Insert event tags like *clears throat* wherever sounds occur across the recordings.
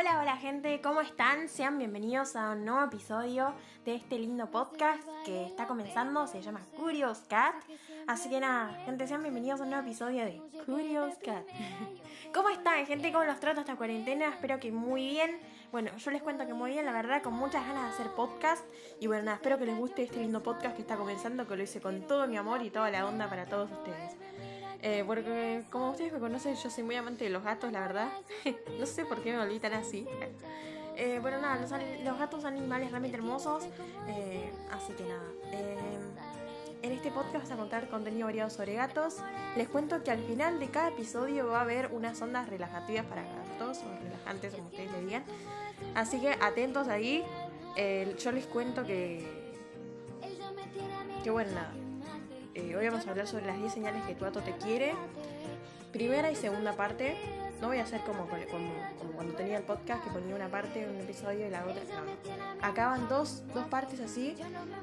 Hola, hola gente, ¿cómo están? Sean bienvenidos a un nuevo episodio de este lindo podcast que está comenzando, se llama Curious Cat. Así que nada, gente, sean bienvenidos a un nuevo episodio de Curious Cat. *laughs* ¿Cómo están, gente? ¿Cómo los trato esta cuarentena? Espero que muy bien. Bueno, yo les cuento que muy bien, la verdad, con muchas ganas de hacer podcast. Y bueno, nada, espero que les guste este lindo podcast que está comenzando, que lo hice con todo mi amor y toda la onda para todos ustedes. Eh, porque como ustedes me conocen, yo soy muy amante de los gatos, la verdad. *laughs* no sé por qué me volví así. *laughs* Eh, bueno, nada, los, los, gatos son animales realmente hermosos. Eh, así que nada. en este podcast vamos a contar contenido variado sobre gatos. Les cuento que al final de cada episodio va a haber unas ondas relajativas para gatos, o relajantes, como ustedes le digan. Así que atentos ahí. yo les cuento que. Que bueno, nada eh, hoy vamos a hablar sobre las 10 señales que tu gato te quiere. Primera y segunda parte. No voy a hacer como, cuando tenía el podcast que ponía una parte, un episodio y la otra. No. Acaban dos, dos partes así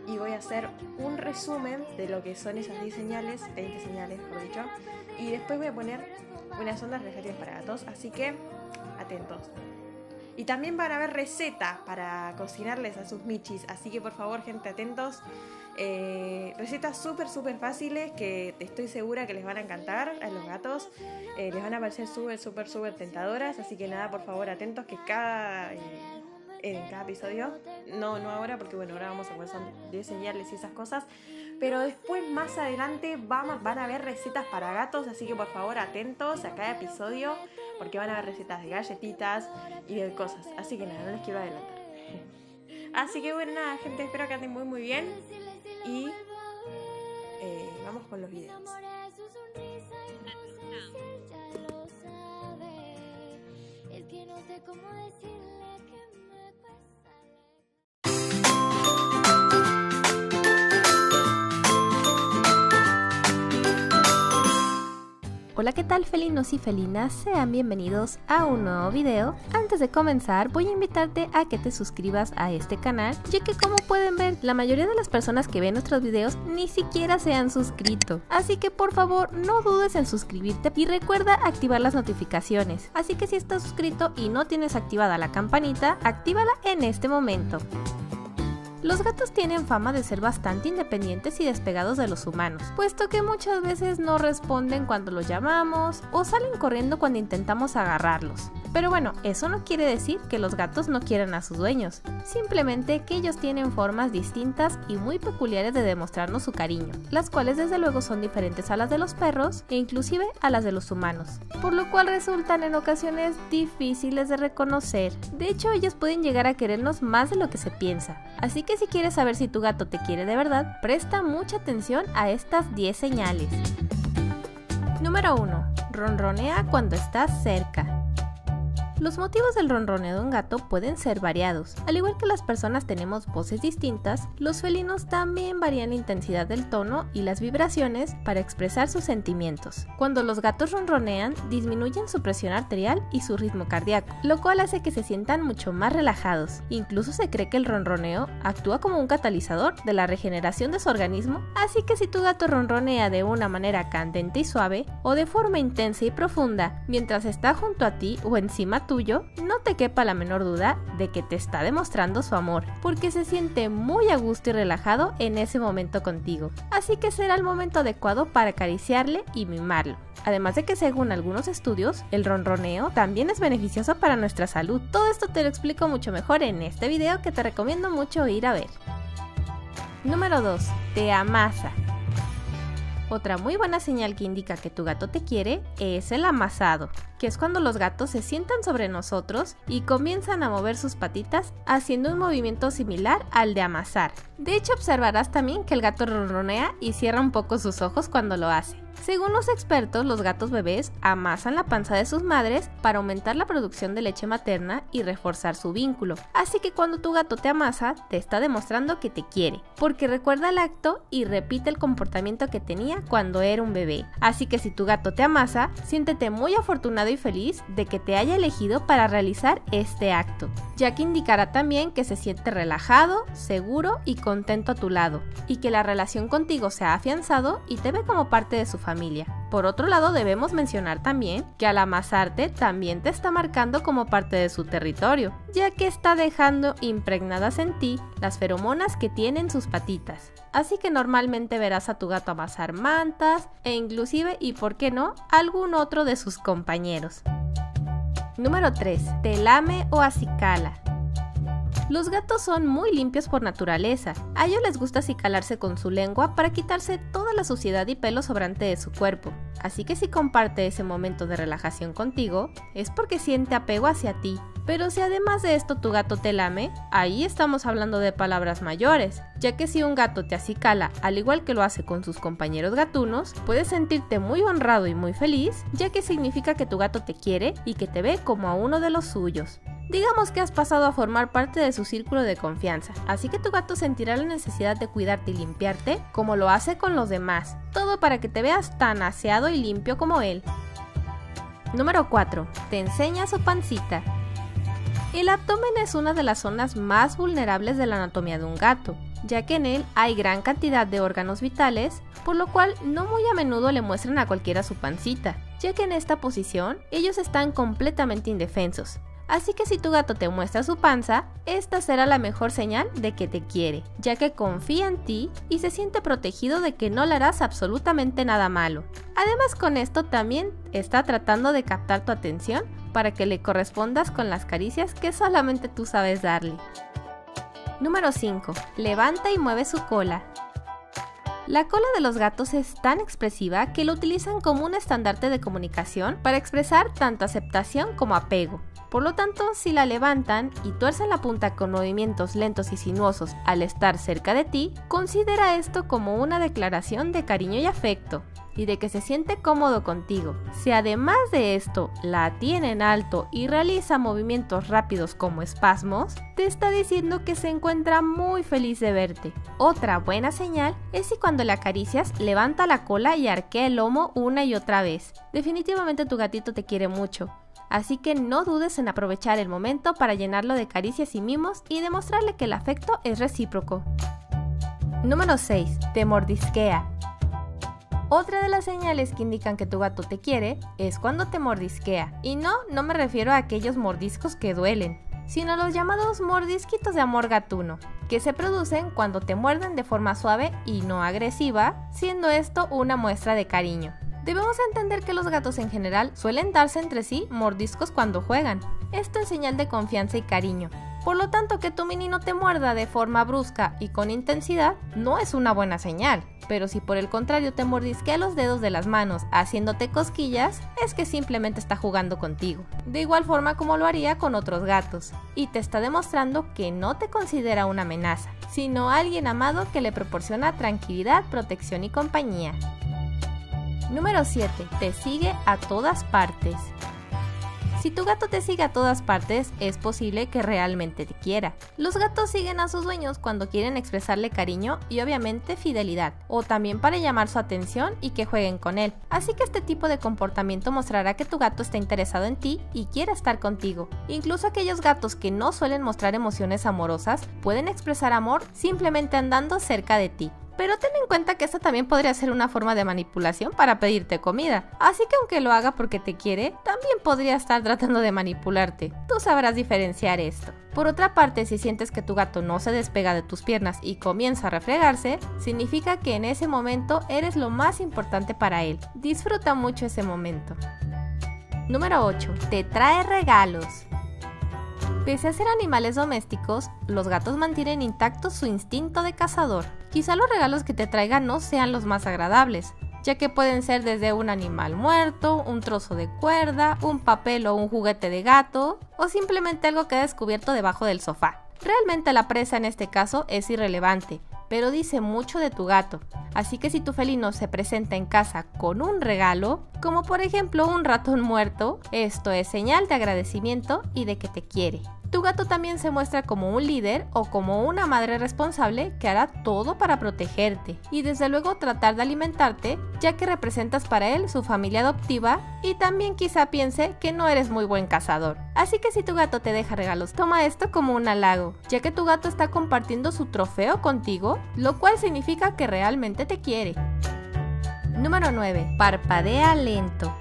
y voy a hacer un resumen de lo que son esas 10 señales, 20 señales, por dicho. Y después voy a poner unas ondas relajativas para gatos. Así que atentos. Y también van a haber recetas para cocinarles a sus michis. Así que por favor, gente, atentos. Eh, recetas súper, súper fáciles que estoy segura que les van a encantar a los gatos. Eh, les van a parecer súper, súper, súper tentadoras. Así que nada, por favor, atentos que cada, eh, episodio, no, no ahora, porque bueno, ahora vamos a comenzar de señales y esas cosas. Pero después, más adelante, van, van a haber recetas para gatos. Así que por favor, atentos a cada episodio, porque van a haber recetas de galletitas y de cosas. Así que nada, no les quiero adelantar. *laughs* Así que bueno, nada, gente, espero que anden muy, muy bien y eh, vamos con los videos. El que no sé cómo decirle que Hola, ¿qué tal felinos y felinas? Sean bienvenidos a un nuevo video. Antes de comenzar, voy a invitarte a que te suscribas a este canal, ya que como pueden ver, la mayoría de las personas que ven nuestros videos ni siquiera se han suscrito. Así que por favor, no dudes en suscribirte y recuerda activar las notificaciones. Así que si estás suscrito y no tienes activada la campanita, actívala en este momento. Los gatos tienen fama de ser bastante independientes y despegados de los humanos, puesto que muchas veces no responden cuando los llamamos o salen corriendo cuando intentamos agarrarlos. Pero bueno, eso no quiere decir que los gatos no quieran a sus dueños, simplemente que ellos tienen formas distintas y muy peculiares de demostrarnos su cariño, las cuales desde luego son diferentes a las de los perros e inclusive a las de los humanos, por lo cual resultan en ocasiones difíciles de reconocer. De hecho, ellos pueden llegar a querernos más de lo que se piensa, así que si quieres saber si tu gato te quiere de verdad, presta mucha atención a estas 10 señales. Número 1. Ronronea cuando estás cerca. Los motivos del ronroneo de un gato pueden ser variados. Al igual que las personas tenemos voces distintas, los felinos también varían la intensidad del tono y las vibraciones para expresar sus sentimientos. Cuando los gatos ronronean, disminuyen su presión arterial y su ritmo cardíaco, lo cual hace que se sientan mucho más relajados. Incluso se cree que el ronroneo actúa como un catalizador de la regeneración de su organismo, así que si tu gato ronronea de una manera candente y suave o de forma intensa y profunda mientras está junto a ti o encima tuyo, no te quepa la menor duda de que te está demostrando su amor, porque se siente muy a gusto y relajado en ese momento contigo. Así que será el momento adecuado para acariciarle y mimarlo. Además de que según algunos estudios, el ronroneo también es beneficioso para nuestra salud. Todo esto te lo explico mucho mejor en este video que te recomiendo mucho ir a ver. Número 2. Te amasa. Otra muy buena señal que indica que tu gato te quiere es el amasado, que es cuando los gatos se sientan sobre nosotros y comienzan a mover sus patitas haciendo un movimiento similar al de amasar. De hecho, observarás también que el gato ronronea y cierra un poco sus ojos cuando lo hace. Según los expertos, los gatos bebés amasan la panza de sus madres para aumentar la producción de leche materna y reforzar su vínculo. Así que cuando tu gato te amasa, te está demostrando que te quiere, porque recuerda el acto y repite el comportamiento que tenía cuando era un bebé. Así que si tu gato te amasa, siéntete muy afortunado y feliz de que te haya elegido para realizar este acto, ya que indicará también que se siente relajado, seguro y contento a tu lado, y que la relación contigo se ha afianzado y te ve como parte de su familia Por otro lado, debemos mencionar también que al amasarte también te está marcando como parte de su territorio, ya que está dejando impregnadas en ti las feromonas que tienen sus patitas. Así que normalmente verás a tu gato amasar mantas e inclusive, y por qué no, algún otro de sus compañeros. Número 3. Te lame o acicala. Los gatos son muy limpios por naturaleza. A ellos les gusta acicalarse con su lengua para quitarse toda la suciedad y pelo sobrante de su cuerpo. Así que si comparte ese momento de relajación contigo, es porque siente apego hacia ti. Pero si además de esto tu gato te lame, ahí estamos hablando de palabras mayores, ya que si un gato te acicala al igual que lo hace con sus compañeros gatunos, puedes sentirte muy honrado y muy feliz, ya que significa que tu gato te quiere y que te ve como a uno de los suyos. Digamos que has pasado a formar parte de su círculo de confianza, así que tu gato sentirá la necesidad de cuidarte y limpiarte como lo hace con los demás, todo para que te veas tan aseado y limpio como él. Número 4. Te enseña su pancita. El abdomen es una de las zonas más vulnerables de la anatomía de un gato, ya que en él hay gran cantidad de órganos vitales, por lo cual no muy a menudo le muestran a cualquiera su pancita, ya que en esta posición ellos están completamente indefensos, Así que si tu gato te muestra su panza, esta será la mejor señal de que te quiere, ya que confía en ti y se siente protegido de que no le harás absolutamente nada malo. Además con esto también está tratando de captar tu atención para que le correspondas con las caricias que solamente tú sabes darle. Número 5. Levanta y mueve su cola. La cola de los gatos es tan expresiva que lo utilizan como un estandarte de comunicación para expresar tanto aceptación como apego. Por lo tanto, si la levantan y tuercen la punta con movimientos lentos y sinuosos al estar cerca de ti, considera esto como una declaración de cariño y afecto y de que se siente cómodo contigo. Si además de esto la tiene en alto y realiza movimientos rápidos como espasmos, te está diciendo que se encuentra muy feliz de verte. Otra buena señal es si cuando le acaricias levanta la cola y arquea el lomo una y otra vez. Definitivamente tu gatito te quiere mucho así que no dudes en aprovechar el momento para llenarlo de caricias y mimos y demostrarle que el afecto es recíproco. Número 6. Te mordisquea. Otra de las señales que indican que tu gato te quiere es cuando te mordisquea. Y no, no me refiero a aquellos mordiscos que duelen, sino a los llamados mordisquitos de amor gatuno, que se producen cuando te muerden de forma suave y no agresiva, siendo esto una muestra de cariño. Debemos entender que los gatos en general suelen darse entre sí mordiscos cuando juegan. Esto es señal de confianza y cariño. Por lo tanto, que tu mini no te muerda de forma brusca y con intensidad no es una buena señal. Pero si por el contrario te mordisquea los dedos de las manos haciéndote cosquillas, es que simplemente está jugando contigo. De igual forma como lo haría con otros gatos. Y te está demostrando que no te considera una amenaza, sino alguien amado que le proporciona tranquilidad, protección y compañía. Número 7. Te sigue a todas partes. Si tu gato te sigue a todas partes, es posible que realmente te quiera. Los gatos siguen a sus dueños cuando quieren expresarle cariño y obviamente fidelidad, o también para llamar su atención y que jueguen con él. Así que este tipo de comportamiento mostrará que tu gato está interesado en ti y quiere estar contigo. Incluso aquellos gatos que no suelen mostrar emociones amorosas pueden expresar amor simplemente andando cerca de ti. Pero ten en cuenta que esta también podría ser una forma de manipulación para pedirte comida. Así que aunque lo haga porque te quiere, también podría estar tratando de manipularte. Tú sabrás diferenciar esto. Por otra parte, si sientes que tu gato no se despega de tus piernas y comienza a refregarse, significa que en ese momento eres lo más importante para él. Disfruta mucho ese momento. Número 8. Te trae regalos. Pese a ser animales domésticos, los gatos mantienen intacto su instinto de cazador. Quizá los regalos que te traigan no sean los más agradables, ya que pueden ser desde un animal muerto, un trozo de cuerda, un papel o un juguete de gato, o simplemente algo que ha descubierto debajo del sofá. Realmente la presa en este caso es irrelevante, pero dice mucho de tu gato. Así que si tu felino se presenta en casa con un regalo, como por ejemplo un ratón muerto, esto es señal de agradecimiento y de que te quiere. Tu gato también se muestra como un líder o como una madre responsable que hará todo para protegerte y desde luego tratar de alimentarte ya que representas para él su familia adoptiva y también quizá piense que no eres muy buen cazador. Así que si tu gato te deja regalos, toma esto como un halago, ya que tu gato está compartiendo su trofeo contigo, lo cual significa que realmente te quiere. Número 9. Parpadea lento.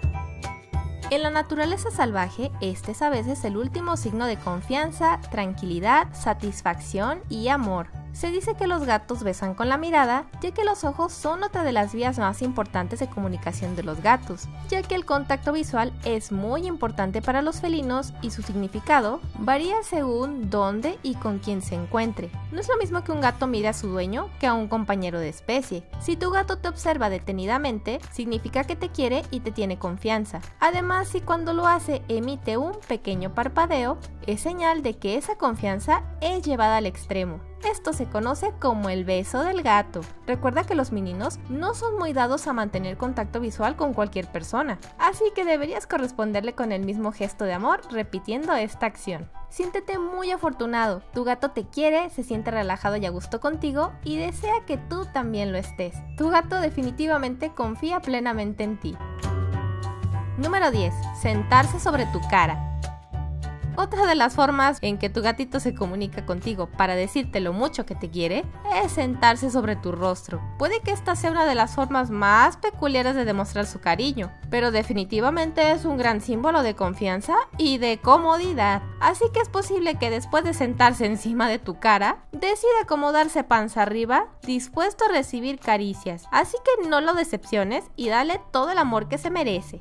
En la naturaleza salvaje, este es a veces el último signo de confianza, tranquilidad, satisfacción y amor. Se dice que los gatos besan con la mirada, ya que los ojos son otra de las vías más importantes de comunicación de los gatos, ya que el contacto visual es muy importante para los felinos y su significado varía según dónde y con quién se encuentre. No es lo mismo que un gato mire a su dueño que a un compañero de especie. Si tu gato te observa detenidamente, significa que te quiere y te tiene confianza. Además, si cuando lo hace emite un pequeño parpadeo, es señal de que esa confianza es llevada al extremo. Esto se conoce como el beso del gato. Recuerda que los meninos no son muy dados a mantener contacto visual con cualquier persona, así que deberías corresponderle con el mismo gesto de amor repitiendo esta acción. Siéntete muy afortunado, tu gato te quiere, se siente relajado y a gusto contigo y desea que tú también lo estés. Tu gato definitivamente confía plenamente en ti. Número 10. Sentarse sobre tu cara. Otra de las formas en que tu gatito se comunica contigo para decirte lo mucho que te quiere es sentarse sobre tu rostro. Puede que esta sea una de las formas más peculiares de demostrar su cariño, pero definitivamente es un gran símbolo de confianza y de comodidad. Así que es posible que después de sentarse encima de tu cara, decida acomodarse panza arriba, dispuesto a recibir caricias. Así que no lo decepciones y dale todo el amor que se merece.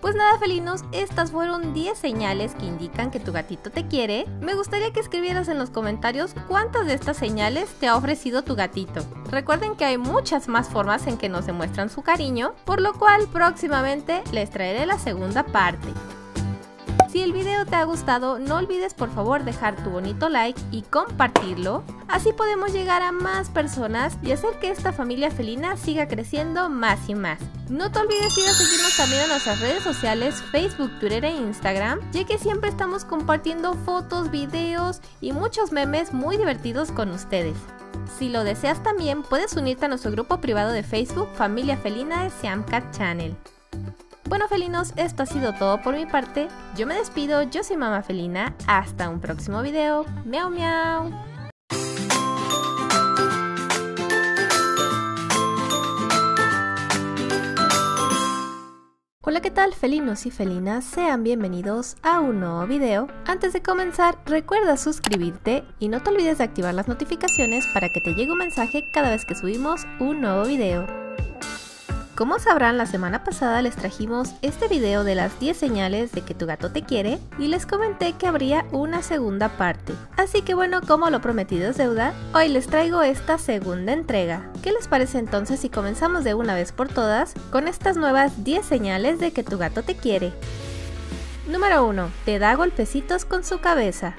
Pues nada felinos, estas fueron 10 señales que indican que tu gatito te quiere. Me gustaría que escribieras en los comentarios cuántas de estas señales te ha ofrecido tu gatito. Recuerden que hay muchas más formas en que nos demuestran su cariño, por lo cual próximamente les traeré la segunda parte. Si el video te ha gustado, no olvides por favor dejar tu bonito like y compartirlo. Así podemos llegar a más personas y hacer que esta familia felina siga creciendo más y más. No te olvides ir a seguirnos también en nuestras redes sociales, Facebook, Twitter e Instagram, ya que siempre estamos compartiendo fotos, videos y muchos memes muy divertidos con ustedes. Si lo deseas también, puedes unirte a nuestro grupo privado de Facebook Familia Felina de Siamcat Channel. Bueno felinos, esto ha sido todo por mi parte. Yo me despido, yo soy Mamá Felina. Hasta un próximo video. Miau miau. Hola, ¿qué tal felinos y felinas? Sean bienvenidos a un nuevo video. Antes de comenzar, recuerda suscribirte y no te olvides de activar las notificaciones para que te llegue un mensaje cada vez que subimos un nuevo video. Como sabrán, la semana pasada les trajimos este video de las 10 señales de que tu gato te quiere y les comenté que habría una segunda parte. Así que bueno, como lo prometido es deuda, hoy les traigo esta segunda entrega. ¿Qué les parece entonces si comenzamos de una vez por todas con estas nuevas 10 señales de que tu gato te quiere? Número 1. Te da golpecitos con su cabeza.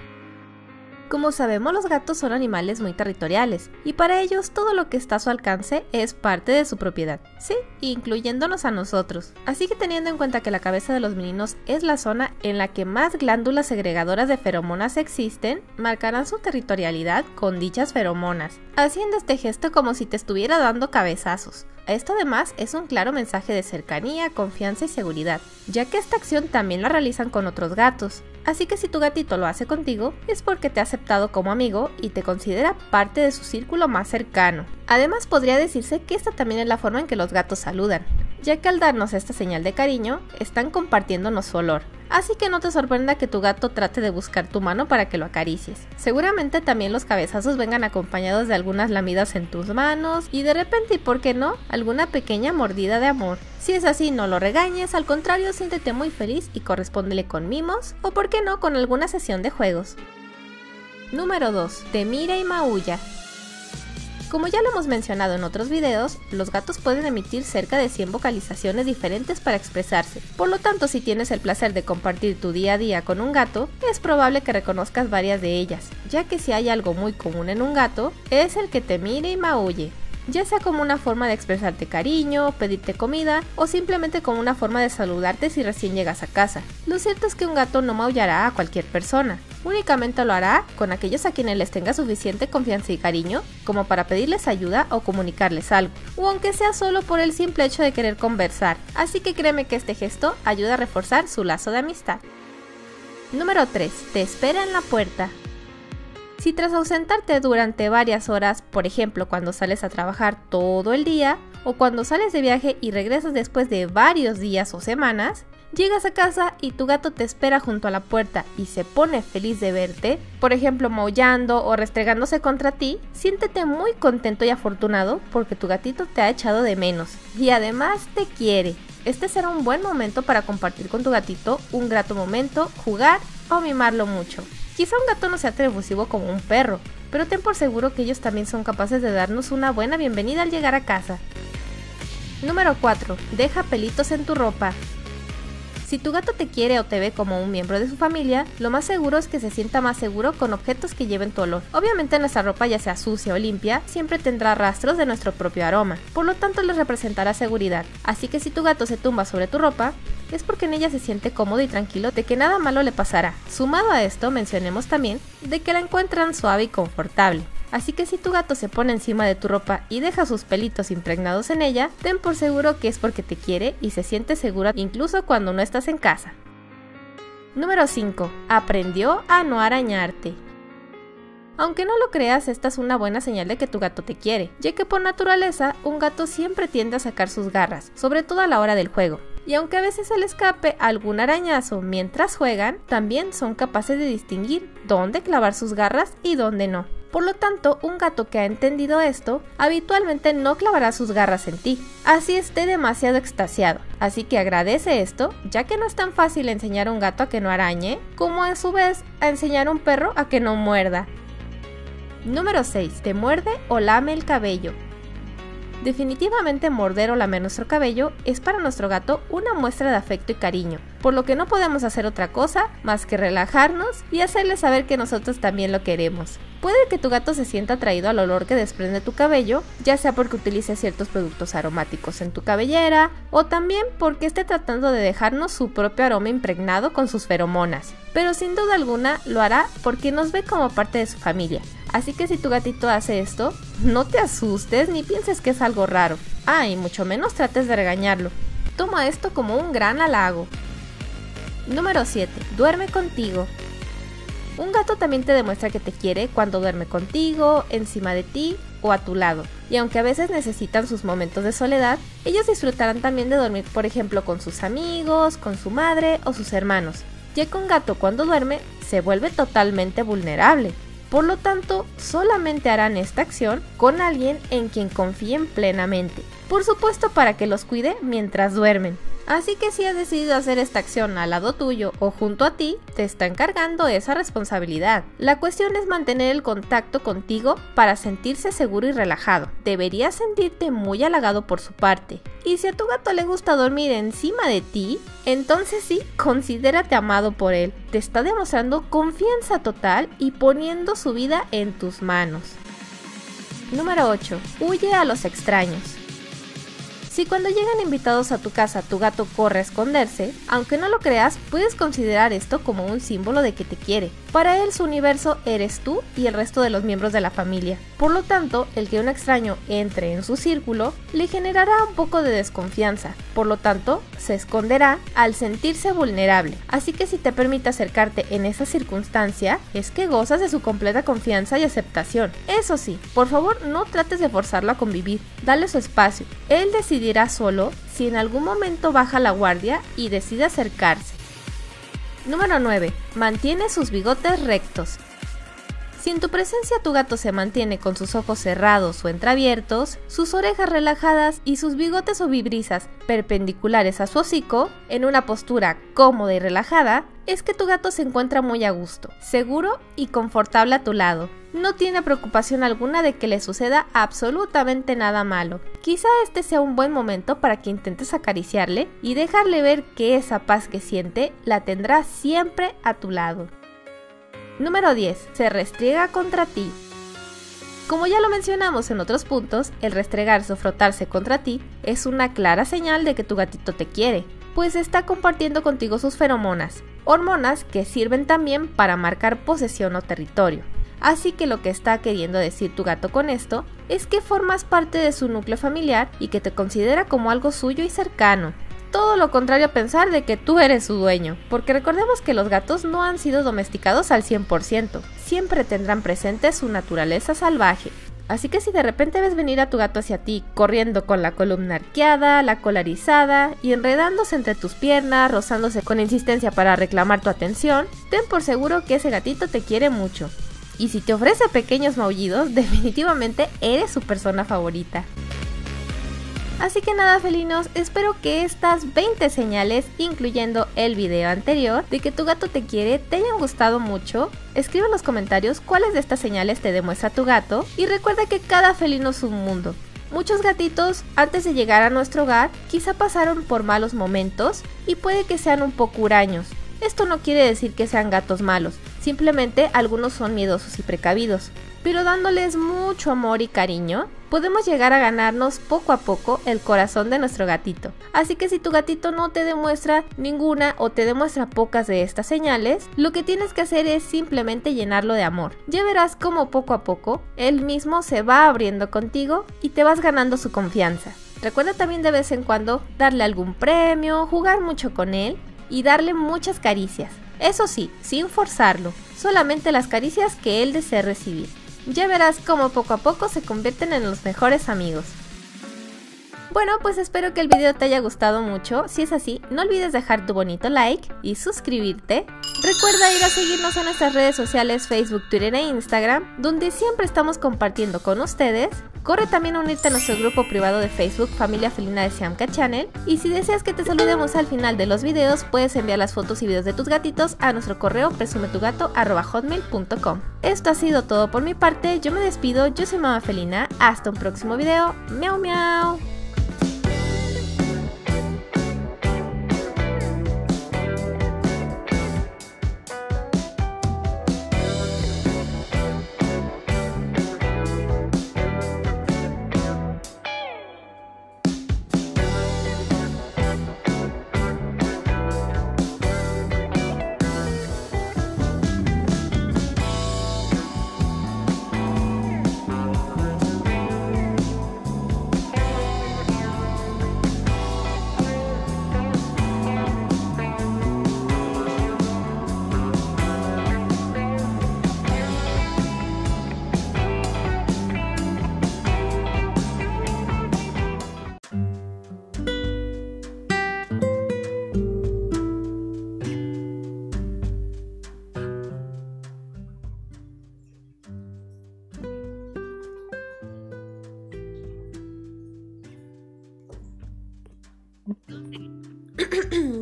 Como sabemos, los gatos son animales muy territoriales y para ellos todo lo que está a su alcance es parte de su propiedad, sí, incluyéndonos a nosotros. Así que teniendo en cuenta que la cabeza de los meninos es la zona en la que más glándulas segregadoras de feromonas existen, marcarán su territorialidad con dichas feromonas, haciendo este gesto como si te estuviera dando cabezazos. Esto además es un claro mensaje de cercanía, confianza y seguridad, ya que esta acción también la realizan con otros gatos. Así que si tu gatito lo hace contigo, es porque te ha aceptado como amigo y te considera parte de su círculo más cercano. Además podría decirse que esta también es la forma en que los gatos saludan, ya que al darnos esta señal de cariño, están compartiéndonos su olor, Así que no te sorprenda que tu gato trate de buscar tu mano para que lo acaricies. Seguramente también los cabezazos vengan acompañados de algunas lamidas en tus manos y de repente, y por qué no, alguna pequeña mordida de amor. Si es así, no lo regañes, al contrario, siéntete muy feliz y correspóndele con mimos o por qué no con alguna sesión de juegos. Número 2. Te mira y maulla. Como ya lo hemos mencionado en otros videos, los gatos pueden emitir cerca de 100 vocalizaciones diferentes para expresarse. Por lo tanto, si tienes el placer de compartir tu día a día con un gato, es probable que reconozcas varias de ellas, ya que si hay algo muy común en un gato, es el que te mire y maulle ya sea como una forma de expresarte cariño, pedirte comida o simplemente como una forma de saludarte si recién llegas a casa. Lo cierto es que un gato no maullará a cualquier persona, únicamente lo hará con aquellos a quienes les tenga suficiente confianza y cariño como para pedirles ayuda o comunicarles algo, o aunque sea solo por el simple hecho de querer conversar, así que créeme que este gesto ayuda a reforzar su lazo de amistad. Número 3. Te espera en la puerta. Si tras ausentarte durante varias horas, por ejemplo cuando sales a trabajar todo el día, o cuando sales de viaje y regresas después de varios días o semanas, llegas a casa y tu gato te espera junto a la puerta y se pone feliz de verte, por ejemplo maullando o restregándose contra ti, siéntete muy contento y afortunado porque tu gatito te ha echado de menos y además te quiere. Este será un buen momento para compartir con tu gatito un grato momento, jugar o mimarlo mucho. Quizá un gato no sea tan como un perro, pero ten por seguro que ellos también son capaces de darnos una buena bienvenida al llegar a casa. Número 4. Deja pelitos en tu ropa. Si tu gato te quiere o te ve como un miembro de su familia, lo más seguro es que se sienta más seguro con objetos que lleven tu olor. Obviamente nuestra ropa ya sea sucia o limpia, siempre tendrá rastros de nuestro propio aroma, por lo tanto les representará seguridad. Así que si tu gato se tumba sobre tu ropa, es porque en ella se siente cómodo y tranquilo de que nada malo le pasará. Sumado a esto, mencionemos también de que la encuentran suave y confortable. Así que si tu gato se pone encima de tu ropa y deja sus pelitos impregnados en ella, ten por seguro que es porque te quiere y se siente segura incluso cuando no estás en casa. Número 5. Aprendió a no arañarte. Aunque no lo creas, esta es una buena señal de que tu gato te quiere, ya que por naturaleza un gato siempre tiende a sacar sus garras, sobre todo a la hora del juego. Y aunque a veces se le escape algún arañazo mientras juegan, también son capaces de distinguir dónde clavar sus garras y dónde no. Por lo tanto, un gato que ha entendido esto habitualmente no clavará sus garras en ti, así esté demasiado extasiado. Así que agradece esto, ya que no es tan fácil enseñar a un gato a que no arañe, como a su vez a enseñar a un perro a que no muerda. Número 6. Te muerde o lame el cabello. Definitivamente morder o lamer nuestro cabello es para nuestro gato una muestra de afecto y cariño, por lo que no podemos hacer otra cosa más que relajarnos y hacerle saber que nosotros también lo queremos. Puede que tu gato se sienta atraído al olor que desprende tu cabello, ya sea porque utilice ciertos productos aromáticos en tu cabellera o también porque esté tratando de dejarnos su propio aroma impregnado con sus feromonas. Pero sin duda alguna lo hará porque nos ve como parte de su familia. Así que si tu gatito hace esto, no te asustes ni pienses que es algo raro. Ah, y mucho menos trates de regañarlo. Toma esto como un gran halago. Número 7. Duerme contigo. Un gato también te demuestra que te quiere cuando duerme contigo, encima de ti o a tu lado. Y aunque a veces necesitan sus momentos de soledad, ellos disfrutarán también de dormir, por ejemplo, con sus amigos, con su madre o sus hermanos. Ya que un gato cuando duerme se vuelve totalmente vulnerable. Por lo tanto, solamente harán esta acción con alguien en quien confíen plenamente. Por supuesto para que los cuide mientras duermen. Así que si has decidido hacer esta acción al lado tuyo o junto a ti, te está encargando esa responsabilidad. La cuestión es mantener el contacto contigo para sentirse seguro y relajado. Deberías sentirte muy halagado por su parte. Y si a tu gato le gusta dormir encima de ti, entonces sí, considérate amado por él. Te está demostrando confianza total y poniendo su vida en tus manos. Número 8. Huye a los extraños. Si cuando llegan invitados a tu casa tu gato corre a esconderse, aunque no lo creas, puedes considerar esto como un símbolo de que te quiere. Para él su universo eres tú y el resto de los miembros de la familia. Por lo tanto, el que un extraño entre en su círculo le generará un poco de desconfianza. Por lo tanto, se esconderá al sentirse vulnerable. Así que si te permite acercarte en esa circunstancia, es que gozas de su completa confianza y aceptación. Eso sí, por favor no trates de forzarlo a convivir, dale su espacio. Él decidirá solo si en algún momento baja la guardia y decide acercarse. Número 9. Mantiene sus bigotes rectos. Si en tu presencia tu gato se mantiene con sus ojos cerrados o entreabiertos, sus orejas relajadas y sus bigotes o vibrisas perpendiculares a su hocico, en una postura cómoda y relajada, es que tu gato se encuentra muy a gusto, seguro y confortable a tu lado. No tiene preocupación alguna de que le suceda absolutamente nada malo. Quizá este sea un buen momento para que intentes acariciarle y dejarle ver que esa paz que siente la tendrá siempre a tu lado. Número 10. Se restriega contra ti. Como ya lo mencionamos en otros puntos, el restregarse o frotarse contra ti es una clara señal de que tu gatito te quiere, pues está compartiendo contigo sus feromonas, hormonas que sirven también para marcar posesión o territorio. Así que lo que está queriendo decir tu gato con esto es que formas parte de su núcleo familiar y que te considera como algo suyo y cercano todo lo contrario a pensar de que tú eres su dueño, porque recordemos que los gatos no han sido domesticados al 100%, siempre tendrán presente su naturaleza salvaje. Así que si de repente ves venir a tu gato hacia ti, corriendo con la columna arqueada, la cola rizada y enredándose entre tus piernas, rozándose con insistencia para reclamar tu atención, ten por seguro que ese gatito te quiere mucho. Y si te ofrece pequeños maullidos, *laughs* definitivamente eres su persona favorita. Así que nada felinos, espero que estas 20 señales, incluyendo el video anterior, de que tu gato te quiere, te hayan gustado mucho. Escribe en los comentarios cuáles de estas señales te demuestra tu gato y recuerda que cada felino es un mundo. Muchos gatitos, antes de llegar a nuestro hogar, quizá pasaron por malos momentos y puede que sean un poco huraños. Esto no quiere decir que sean gatos malos, simplemente algunos son miedosos y precavidos pero dándoles mucho amor y cariño, podemos llegar a ganarnos poco a poco el corazón de nuestro gatito. Así que si tu gatito no te demuestra ninguna o te demuestra pocas de estas señales, lo que tienes que hacer es simplemente llenarlo de amor. Ya verás cómo poco a poco él mismo se va abriendo contigo y te vas ganando su confianza. Recuerda también de vez en cuando darle algún premio, jugar mucho con él y darle muchas caricias. Eso sí, sin forzarlo, solamente las caricias que él desee recibir. Ya verás cómo poco a poco se convierten en los mejores amigos. Bueno, pues espero que el video te haya gustado mucho. Si es así, no olvides dejar tu bonito like y suscribirte. Recuerda ir a seguirnos en nuestras redes sociales Facebook, Twitter e Instagram, donde siempre estamos compartiendo con ustedes. Corre también a unirte a nuestro grupo privado de Facebook Familia Felina de Siamka Channel. Y si deseas que te saludemos al final de los videos, puedes enviar las fotos y videos de tus gatitos a nuestro correo presumetugato.hotmail.com. Esto ha sido todo por mi parte, yo me despido, yo soy Mama Felina, hasta un próximo video, miau miau.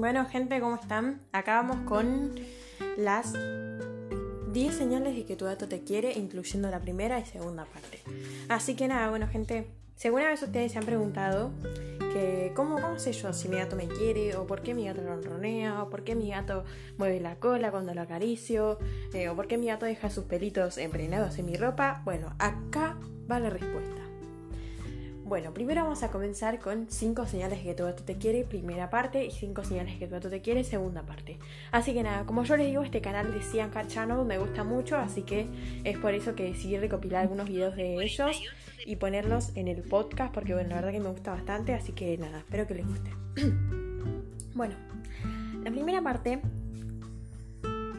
Bueno, gente, ¿cómo están? Acá vamos con las 10 señales de que tu gato te quiere, incluyendo la primera y segunda parte. Así que nada, bueno, gente, si alguna vez ustedes se han preguntado que cómo, cómo sé yo si mi gato me quiere, o por qué mi gato ronronea, o por qué mi gato mueve la cola cuando lo acaricio, eh, o por qué mi gato deja sus pelitos emprendados en mi ropa, bueno, acá va la respuesta. Bueno, primero vamos a comenzar con 5 señales que tu gato te quiere, primera parte, y 5 señales que tu gato te quiere, segunda parte. Así que nada, como yo les digo, este canal de Cian Channel me gusta mucho, así que es por eso que decidí recopilar algunos videos de ellos y ponerlos en el podcast, porque bueno, la verdad que me gusta bastante, así que nada, espero que les guste. *clears throat* bueno, la primera parte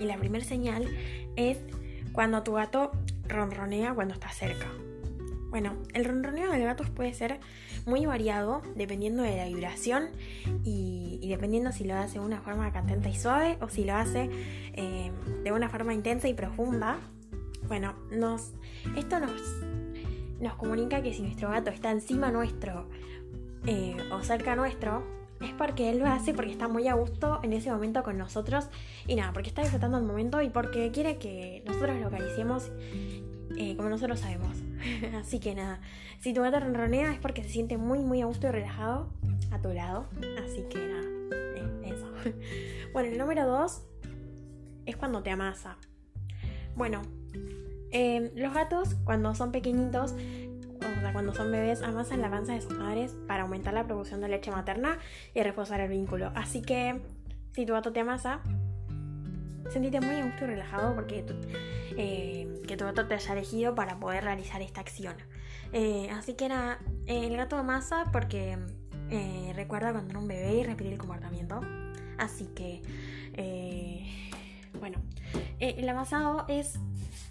y la primera señal es cuando tu gato ronronea cuando está cerca. Bueno, el ronroneo de gatos puede ser muy variado dependiendo de la vibración y, dependiendo si lo hace de una forma cantante y suave o si lo hace eh, de una forma intensa y profunda. Bueno, nos, esto nos, nos comunica que si nuestro gato está encima nuestro eh, o cerca nuestro, es porque él lo hace porque está muy a gusto en ese momento con nosotros y nada, porque está disfrutando el momento y porque quiere que nosotros lo acariciemos eh, como nosotros sabemos. *laughs* Así que nada, si tu gato ronronea es porque se siente muy, muy a gusto y relajado a tu lado. Así que nada, eh, eso. *laughs* Bueno, el número dos es cuando te amasa. Bueno, em, los gatos cuando son pequeñitos, o sea, cuando son bebés, amasan la panza de sus madres para aumentar la producción de leche materna y reforzar el vínculo. Así que si tu gato te amasa, sentite muy a gusto y relajado porque eh, que tu gato te haya elegido para poder realizar esta acción. Eh, así que era el gato amasa porque eh, recuerda cuando era un bebé y repite el comportamiento. Así que, bueno, el amasado es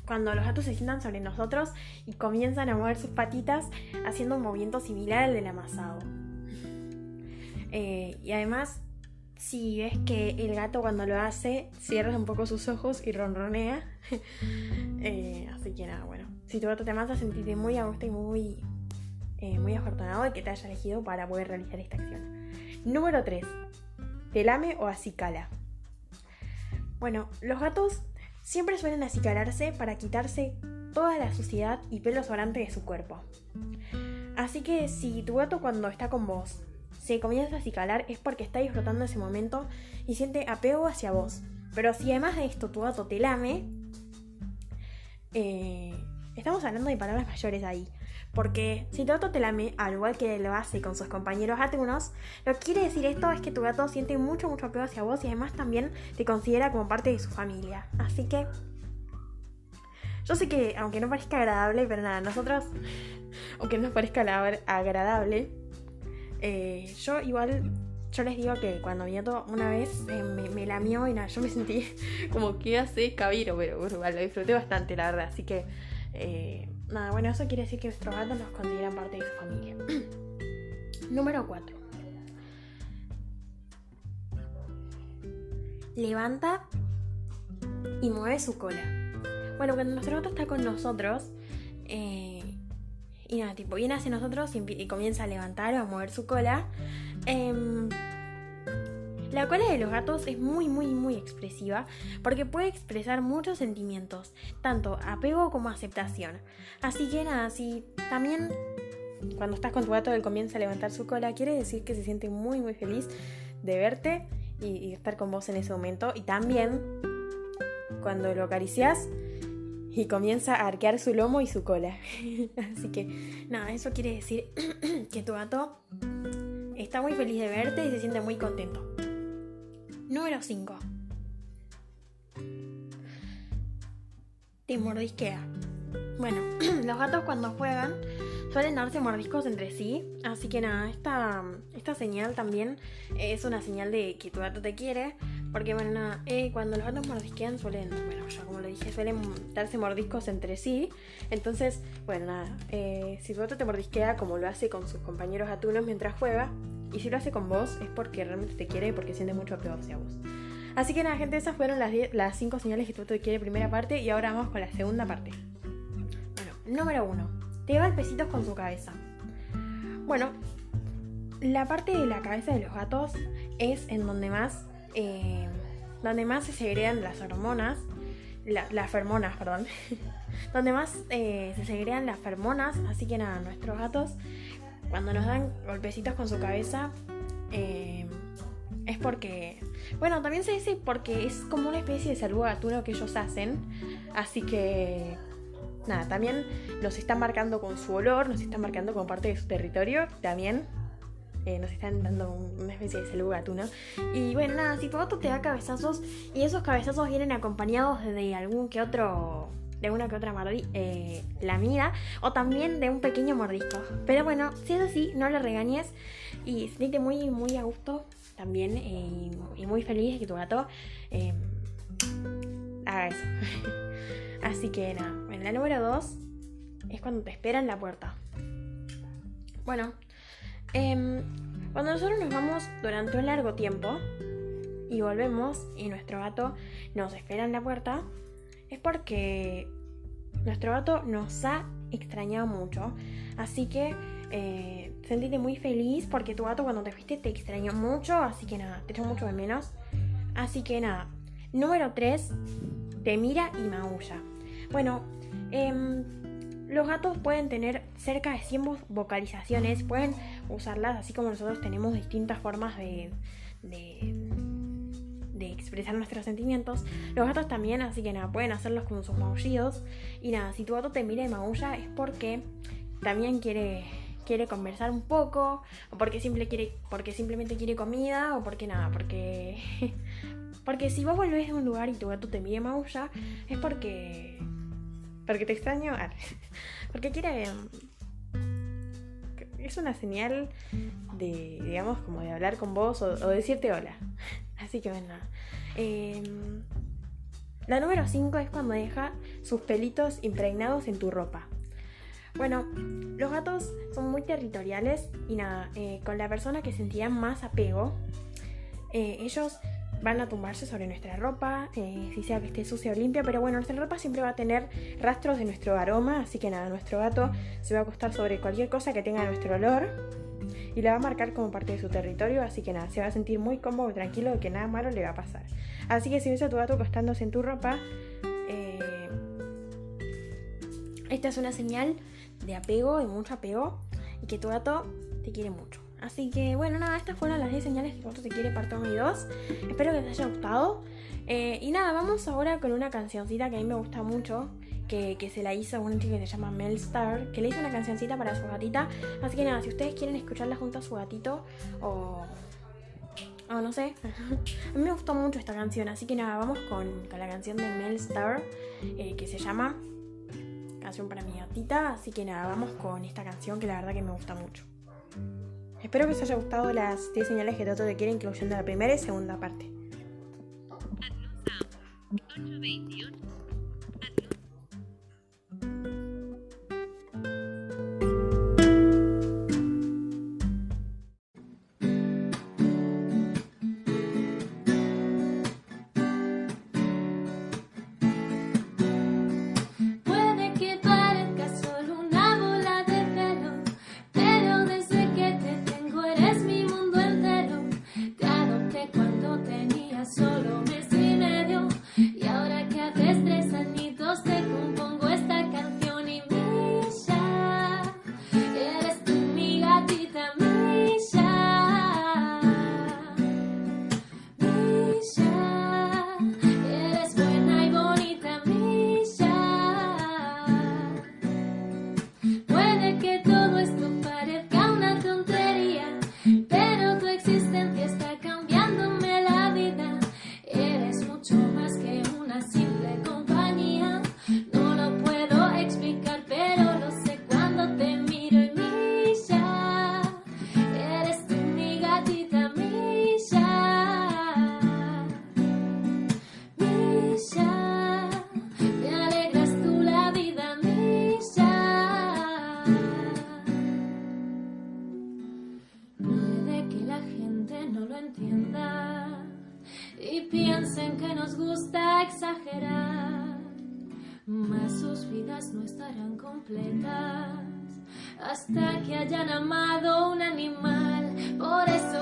cuando los gatos se sientan sobre nosotros y comienzan a mover sus patitas haciendo un movimiento similar al del amasado. Eh, y además, si ves que el gato cuando lo hace cierra un poco sus ojos y ronronea. *laughs* Eh, así que nada, bueno. Si tu gato te amasa, sentirte muy a gusto y muy, eh, muy afortunado de que te haya elegido para poder realizar esta acción. Número 3. ¿Te lame o acicala? Bueno, los gatos siempre suelen acicalarse para quitarse toda la suciedad y pelo sobrante de su cuerpo. Así que si tu gato cuando está con vos se comienza a acicalar es porque está disfrutando ese momento y siente apego hacia vos. Pero si además de esto tu gato te lame, eh, estamos hablando de palabras mayores ahí. Porque si tu gato te lame, al igual que lo hace con sus compañeros gatunos, lo que quiere decir esto es que tu gato siente mucho, mucho apego hacia vos y además también te considera como parte de su familia. Así que... Yo sé que, aunque no parezca agradable, pero nada, nosotros, aunque no nos parezca agradable, eh, yo igual, yo les digo que cuando mi gato una vez eh, me, lamió y nada, yo me sentí *laughs* como que hace cabiro, pero igual lo disfruté bastante, la verdad. Así que, eh, nada, bueno, eso quiere decir que nuestros gatos nos consideran parte de su familia. *clears throat* Número 4. Levanta y mueve su cola. Bueno, cuando nuestro gato está con nosotros, eh, y nada, tipo, viene hacia nosotros y, comienza a levantar o a mover su cola. Em, la cola de los gatos es muy, muy, muy expresiva porque puede expresar muchos sentimientos, tanto apego como aceptación. Así que nada, si también cuando estás con tu gato él comienza a levantar su cola, quiere decir que se siente muy, muy feliz de verte y, y estar con vos en ese momento. Y también cuando lo acaricias, y comienza a arquear su lomo y su cola. *laughs* Así que, nada, eso quiere decir *clears throat* que tu gato está muy feliz de verte y se siente muy contento. Número 5. Te mordisquea. Bueno, *clears throat* los gatos cuando juegan suelen darse mordiscos entre sí, así que nada, esta, esta señal también es una señal de que tu gato te quiere, porque bueno, nada, eh, cuando los gatos mordisquean suelen, bueno, ya como lo dije, suelen darse mordiscos entre sí. Entonces, bueno, nada, eh, si tu gato te mordisquea como lo hace con sus compañeros gatunos mientras juega, y si lo hace con vos es porque realmente te quiere y porque siente mucho apego hacia vos. Así que nada, gente, esas fueron las, las cinco señales que tu gato te quiere primera parte y ahora vamos con la segunda parte. Bueno, número uno, te da golpecitos con su cabeza. Bueno, la parte de la cabeza de los gatos es en donde más eh, donde más se segregan las hormonas, las fermonas, perdón, *laughs* donde más eh, se segregan las fermonas, así que nada, nuestros gatos, cuando nos dan golpecitos con su cabeza, eh, es porque, bueno, también se dice porque es como una especie de saludo gatuno que ellos hacen, así que nada, también nos están marcando con su olor, nos están marcando como parte de su territorio, también eh, nos están dando una especie de saludo gatuno. Y bueno, nada, si tu gato te da cabezazos y esos cabezazos vienen acompañados de algún que otro de una que otra eh, lamida o también de un pequeño mordisco. Pero bueno, si es así, no le regañes y siente muy, muy a gusto también eh, y muy feliz que tu gato eh, haga eso. *laughs* así que nada, bueno, la número 2 es cuando te espera en la puerta. Bueno, Em, cuando nosotros nos vamos durante un largo tiempo y volvemos y nuestro gato nos espera en la puerta, es porque nuestro gato nos ha extrañado mucho. Así que eh, muy feliz porque tu gato cuando te fuiste te extrañó mucho. Así que nada, te echó mucho de menos. Así que nada. Número 3. Te mira y maulla. Bueno, eh, los gatos pueden tener cerca de 100 vocalizaciones, pueden usarlas así como nosotros tenemos distintas formas de, de, expresar nuestros sentimientos. Los gatos también, así que nada, pueden hacerlos con sus maullidos. Y nada, si tu gato te mira y maulla es porque también quiere quiere conversar un poco, o porque, simple quiere, porque simplemente quiere comida, o porque nada, porque... *laughs* porque si vos volvés de un lugar y tu gato te mira maulla, es porque porque te extraño. *laughs* Porque quiere. Es una señal de, digamos, como de hablar con vos o, decirte hola. *laughs* Así que bueno. Em, La número 5 es cuando deja sus pelitos impregnados en tu ropa. Bueno, los gatos son muy territoriales y nada, eh, con la persona que sentirán más apego, eh, ellos van a tumbarse sobre nuestra ropa, eh, si sea que esté sucia o limpia, pero bueno, nuestra ropa siempre va a tener rastros de nuestro aroma, así que nada, nuestro gato se va a acostar sobre cualquier cosa que tenga nuestro olor y la va a marcar como parte de su territorio, así que nada, se va a sentir muy cómodo y tranquilo de que nada malo le va a pasar. Así que si ves a tu gato acostándose en tu ropa, eh, esta es una señal de apego, de mucho apego, y que tu gato te quiere mucho. Así que bueno, nada, estas fueron las 10 señales que gato te quiere parte 1 y 2. Espero que te haya gustado. Eh, y nada, vamos ahora con una cancioncita que a mí me gusta mucho. Que, se la hizo una chica que se llama Mel Star, que le hizo una cancioncita para su gatita. Así que nada, si ustedes quieren escucharla junto a su gatito o, o no sé, *laughs* a mí me gustó mucho esta canción. Así que nada, vamos con, la canción de Mel Star eh, que se llama Canción para mi gatita. Así que nada, vamos con esta canción que la verdad que me gusta mucho. Espero que os haya gustado las 10 señales que Toto te quiere, incluyendo la primera y segunda parte. No estarán completas hasta que hayan amado un animal. Por eso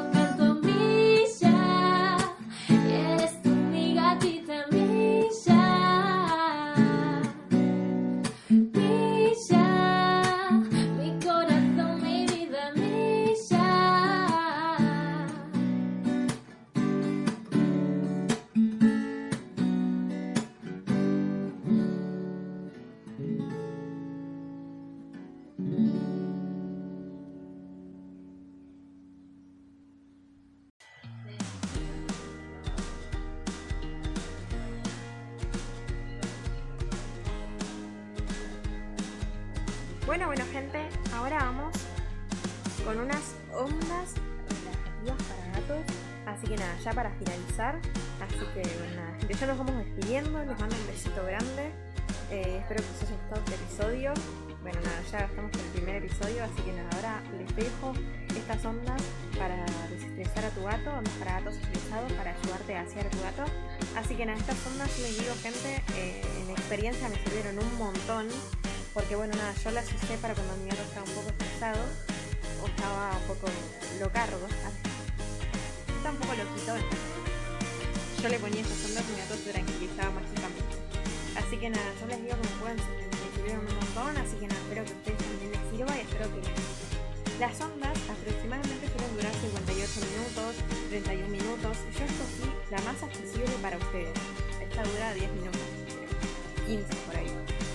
Así que nada, ahora les dejo estas ondas para desestresar a tu gato. Ondas para gatos estresados, para ayudarte a hacer a tu gato. Así que nada, estas ondas les digo, gente, eh, en experiencia me sirvieron un montón porque bueno, nada, yo las usé para cuando mi gato estaba un poco estresado o estaba un poco locardo. Está un poco loquito. Yo le ponía esas ondas y mi gato se tranquilizaba mágicamente. Así que nada, yo les digo que me pueden me un montón, así que nada, espero que ustedes y espero que Las ondas aproximadamente suelen durar 58 minutos, 31 minutos. Yo escogí la más accesible para ustedes. Esta dura 10 minutos, 15 por ahí.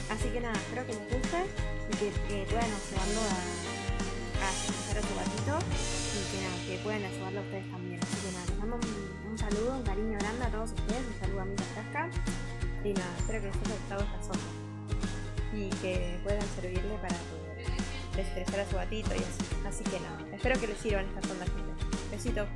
Así que nada, espero que les guste y que, puedan ayudarlo a, a su gatito y que nada, que puedan ayudarlo a ustedes también. Así que nada, les mando un, saludo, un cariño grande a todos ustedes, un saludo a mi casca y nada, espero que les haya gustado esta zona y que puedan servirle para poder estresar a su gatito y así. Así que nada, espero que les sirvan estas ondas, gente. Besito.